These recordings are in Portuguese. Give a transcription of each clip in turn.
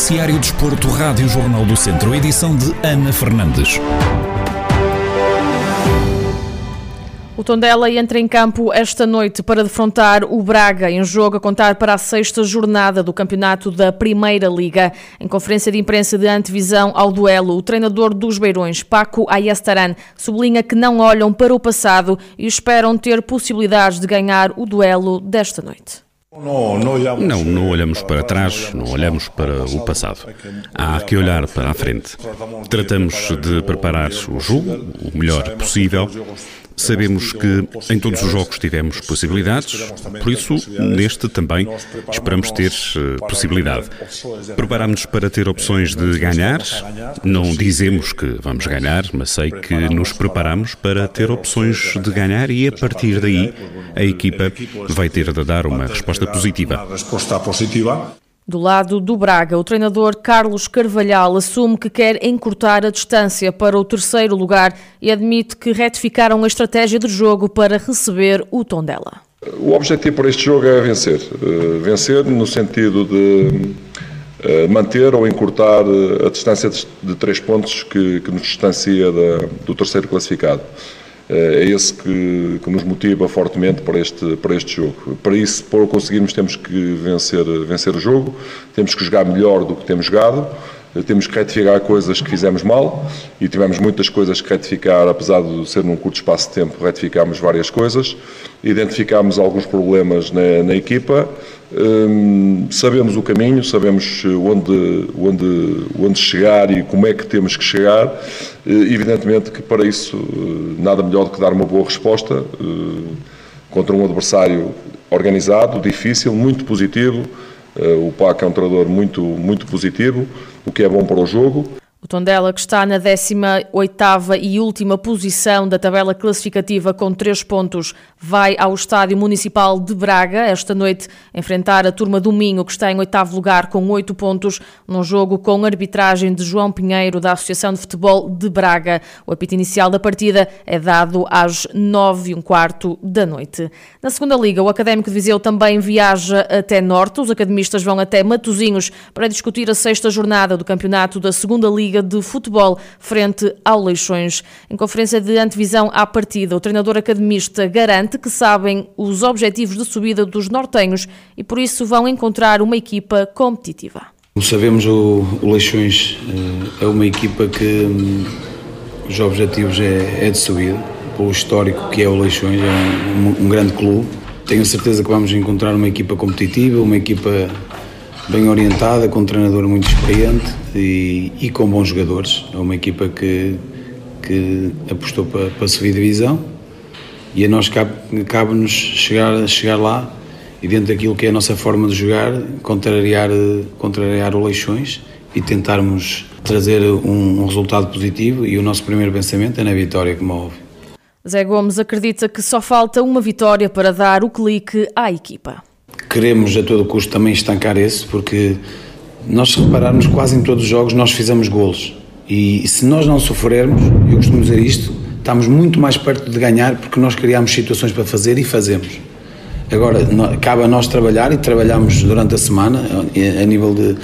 Noticiário Desporto, Rádio Jornal do Centro, edição de Ana Fernandes. O Tondela entra em campo esta noite para defrontar o Braga em jogo a contar para a sexta jornada do campeonato da Primeira Liga. Em conferência de imprensa de antevisão ao duelo, o treinador dos Beirões, Paco Ayestaran, sublinha que não olham para o passado e esperam ter possibilidades de ganhar o duelo desta noite. Não, não olhamos para trás, não olhamos para o passado. Há que olhar para a frente. Tratamos de preparar o jogo o melhor possível Sabemos que em todos os jogos tivemos possibilidades, por isso, neste também, esperamos ter eh, possibilidade. Preparamos-nos para ter opções de ganhar. Não dizemos que vamos ganhar, mas sei que nos preparamos para ter opções de ganhar e, a partir daí, a equipa vai ter de dar uma resposta positiva. Do lado do Braga, o treinador Carlos Carvalhal assume que quer encurtar a distância para o terceiro lugar e admite que retificaram a estratégia de jogo para receber o Tondela. O objetivo para este jogo é vencer. Eh, vencer no sentido de eh, manter ou encurtar eh, a distância de três pontos que, que nos distancia do terceiro classificado. É esse que, que, nos motiva fortemente para este, para este jogo. Para isso, para o conseguirmos, temos que vencer, vencer o jogo, temos que jogar melhor do que temos jogado, temos que retificar coisas que fizemos mal e tivemos muitas coisas que retificar, apesar de ser num curto espaço de tempo, retificámos várias coisas, identificámos alguns problemas na, na equipa, hum, sabemos o caminho, sabemos onde, onde, onde chegar e como é que temos que chegar. Eh, evidentemente que para isso eh, nada melhor do que dar uma boa resposta eh, contra um adversário organizado, difícil, muito positivo. O PAC é um treinador muito, muito positivo, o que é bom para o jogo. Tondela, que está na 18ª e última posição da tabela classificativa com 3 pontos, vai ao Estádio Municipal de Braga esta noite enfrentar a turma do Minho, que está em oitavo lugar com 8 pontos, num jogo com arbitragem de João Pinheiro da Associação de Futebol de Braga. O apito inicial da partida é dado às 9 e um quarto da noite. Na segunda liga, o Académico de Viseu também viaja até Norte. Os academistas vão até Matozinhos para discutir a sexta jornada do campeonato da segunda liga Liga de Futebol frente ao Leixões. Em conferência de antevisão à partida, o treinador academista garante que sabem os objetivos de subida dos nortenhos e por isso vão encontrar uma equipa competitiva. Como sabemos, o, o Leixões eh, é uma equipa que hum, os objetivos é, é de subida, pelo histórico que é o Leixões, é um, um grande clube. Tenho certeza que vamos encontrar uma equipa competitiva, uma equipa bem orientada, com um treinador muito experiente e, e com bons jogadores. É uma equipa que, que apostou para, para subir divisão e a nós cabe-nos cabe chegar, chegar lá e dentro daquilo que é a nossa forma de jogar, contrariar, contrariar o Leixões e tentarmos trazer um, um resultado positivo e o nosso primeiro pensamento é na vitória, como óbvio. Zé Gomes acredita que só falta uma vitória para dar o clique à equipa queremos a todo custo também estancar esse, porque nós se repararmos quase em todos os jogos nós fizemos golos. E se nós não sofrermos, eu costumo dizer isto, estamos muito mais perto de ganhar porque nós criamos situações para fazer e fazemos. Agora, cabe a nós trabalhar e trabalhamos durante a semana a nível de,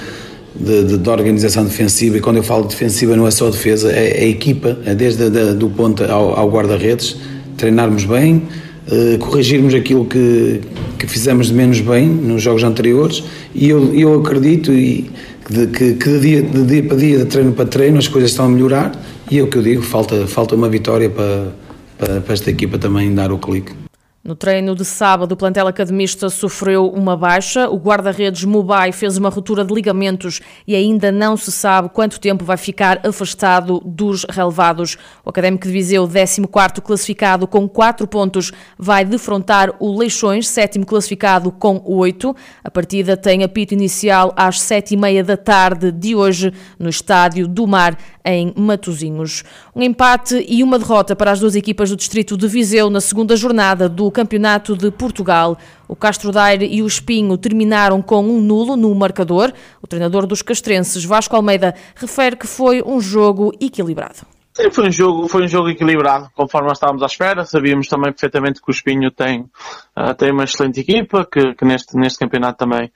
de, de, organização defensiva. E quando eu falo de defensiva, não é só defesa, é, é a equipa, é desde a, do ponto ao, ao guarda-redes, treinarmos bem, uh, corrigirmos aquilo que, que fizemos de menos bem nos jogos anteriores e eu, eu acredito e de, que, que de, dia, de dia para dia, de treino para treino, as coisas estão a melhorar e é o que eu digo, falta, falta uma vitória para, para, para esta equipa também dar o clique. No treino de sábado, o plantel academista sofreu uma baixa. O guarda-redes Mubai fez uma ruptura de ligamentos e ainda não se sabe quanto tempo vai ficar afastado dos relevados. O Académico de Viseu, 14º classificado com 4 pontos, vai defrontar o Leixões, sétimo classificado com 8. A partida tem apito inicial às 7h30 da tarde de hoje no Estádio do Mar, em Matozinhos. Um empate e uma derrota para as duas equipas do Distrito de Viseu na segunda jornada do Campeonato de Portugal. O Castro Daire e o Espinho terminaram com um nulo no marcador. O treinador dos castrenses, Vasco Almeida, refere que foi um jogo equilibrado. Sim, foi um jogo, foi um jogo equilibrado, conforme estávamos à espera. Sabíamos também perfeitamente que o Espinho tem, uh, tem uma excelente equipa, que, que neste, neste campeonato também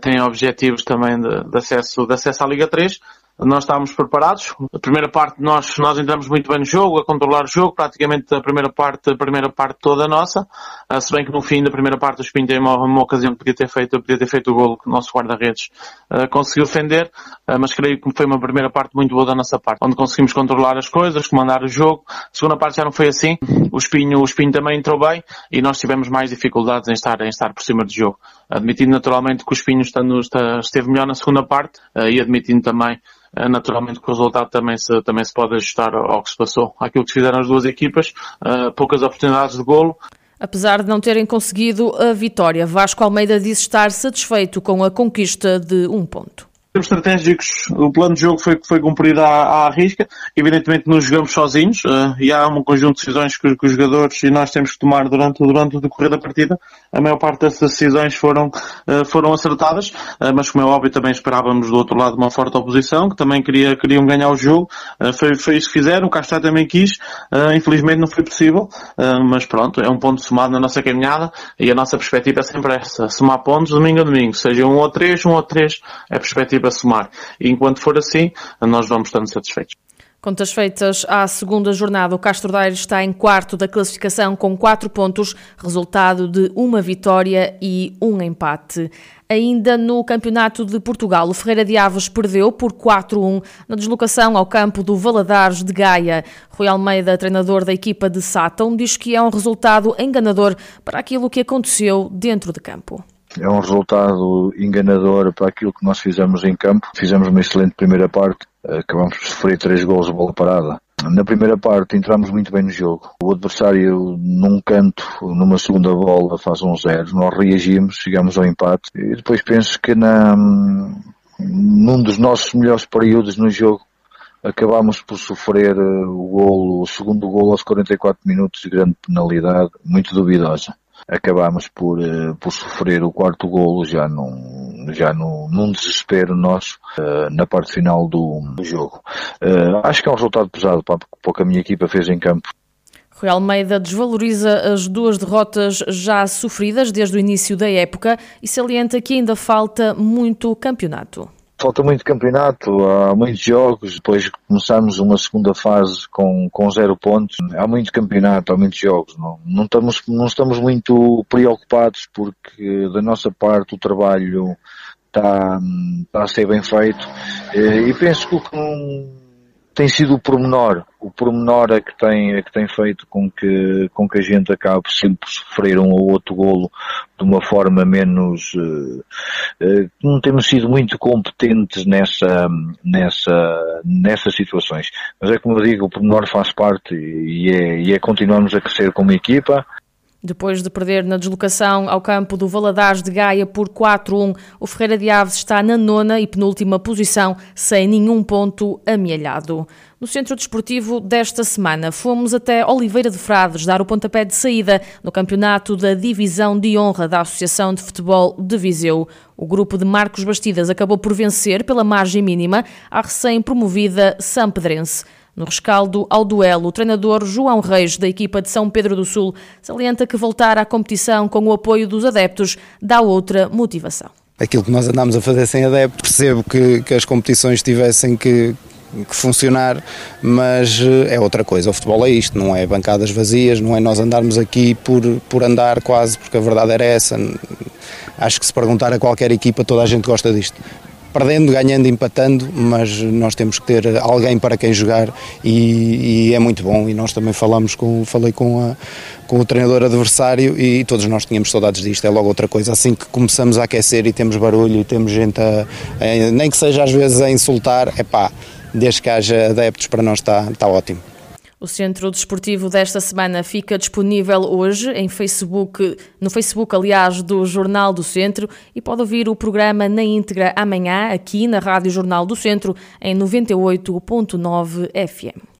têm objetivos também de, de, acesso, de acesso à Liga 3 nós estávamos preparados. A primeira parte nós, nós entramos muito bem no jogo, a controlar o jogo, praticamente a primeira parte, a primeira parte toda nossa. Uh, se bem que no fim da primeira parte o Espinho tem uma, uma ocasião que podia ter feito, podia ter feito o golo que o nosso guarda-redes uh, conseguiu defender, uh, mas creio que foi uma primeira parte muito boa da nossa parte, onde conseguimos controlar as coisas, comandar o jogo. A segunda parte já não foi assim. O Espinho, o Espinho também entrou bem e nós tivemos mais dificuldades em estar, em estar por cima do jogo. Admitindo naturalmente que o Espinho está, está, esteve melhor na segunda parte e admitindo também naturalmente que o resultado também se, também se pode ajustar ao que se passou. Aquilo que fizeram as duas equipas, uh, poucas oportunidades de golo. Apesar de não terem conseguido a vitória, Vasco Almeida disse estar satisfeito com a conquista de um ponto termos estratégicos, o plano de jogo foi, foi cumprido à, à risca. Evidentemente, nos jogamos sozinhos uh, e há um conjunto de decisões que, que, os jogadores e nós temos que tomar durante, durante o decorrer da partida. A maior parte dessas decisões foram, uh, foram acertadas, uh, mas como é óbvio, também esperávamos do outro lado uma forte oposição, que também queria, queriam ganhar o jogo. foi, foi isso que fizeram, o Castro também quis. infelizmente não foi possível, mas pronto, é um ponto somado na nossa caminhada e a nossa perspectiva é sempre essa. Somar pontos domingo a domingo, seja um ou três, um ou três, é perspectiva a somar. E enquanto for assim, nós vamos estando satisfeitos. Contas feitas à segunda jornada, o Castro Daire está em quarto da classificação com quatro pontos, resultado de uma vitória e um empate. Ainda no Campeonato de Portugal, o Ferreira de Aves perdeu por 4-1 na deslocação ao campo do Valadares de Gaia. Rui Almeida, treinador da equipa de Sátão, diz que é um resultado enganador para aquilo que aconteceu dentro de campo é um resultado enganador para aquilo que nós fizemos em campo. Fizemos uma excelente primeira parte, acabamos por sofrer três gols de bola parada. Na primeira parte entramos muito bem no jogo. O adversário num canto, numa segunda bola, faz um zero. Nós reagimos, chegamos ao empate. E depois penso que na, num dos nossos melhores períodos no jogo acabámos por sofrer o golo, o segundo golo aos 44 minutos de grande penalidade, muito duvidosa acabámos por, uh, por sofrer o quarto golo já num, já no, num desespero nosso uh, na parte final do, do jogo. Uh, acho que é um resultado pesado para, para o que a minha equipa fez em campo. Rui Almeida desvaloriza as duas derrotas já sofridas desde o início da época e salienta que ainda falta muito campeonato. Falta muito campeonato, há muitos jogos, depois começamos uma segunda fase com, com zero pontos. Há muito campeonato, há muitos jogos. Não, não, estamos, não estamos muito preocupados porque da nossa parte o trabalho está, está a ser bem feito e penso que tem sido o pormenor, o pormenor é que tem, é que tem feito com que, com que a gente acabe sempre sofrer um ou outro golo de uma forma menos, uh, uh, não temos sido muito competentes nessa, nessa, nessas situações. Mas é como eu digo, o pormenor faz parte e é, e é continuarmos a crescer como equipa, depois de perder na deslocação ao campo do Valadares de Gaia por 4-1, o Ferreira de Aves está na nona e penúltima posição, sem nenhum ponto amealhado. No centro desportivo desta semana, fomos até Oliveira de Frades dar o pontapé de saída no campeonato da Divisão de Honra da Associação de Futebol de Viseu. O grupo de Marcos Bastidas acabou por vencer pela margem mínima a recém-promovida Sampedrense. No rescaldo ao duelo, o treinador João Reis, da equipa de São Pedro do Sul, salienta que voltar à competição com o apoio dos adeptos dá outra motivação. Aquilo que nós andamos a fazer sem adeptos, percebo que, que as competições tivessem que, que funcionar, mas eh, é outra coisa. O futebol é isto, não é bancadas vazias, não é nós andarmos aqui por, por andar quase, porque a verdade era essa. Acho que se perguntar a qualquer equipa, toda a gente gosta disto perdendo, ganhando, empatando, mas nós temos que ter alguém para quem jogar e, e é muito bom. E nós também falamos com, falei com, a, com o treinador adversário e todos nós tínhamos saudades disto. É logo outra coisa. Assim que começamos a aquecer e temos barulho e temos gente a, a nem que seja às vezes a insultar, é pá, desde que haja adeptos para nós está, está ótimo. O Centro Desportivo desta semana fica disponível hoje em Facebook, no Facebook, aliás, do Jornal do Centro e pode ouvir o programa na íntegra amanhã aqui na Rádio Jornal do Centro em 98.9 FM.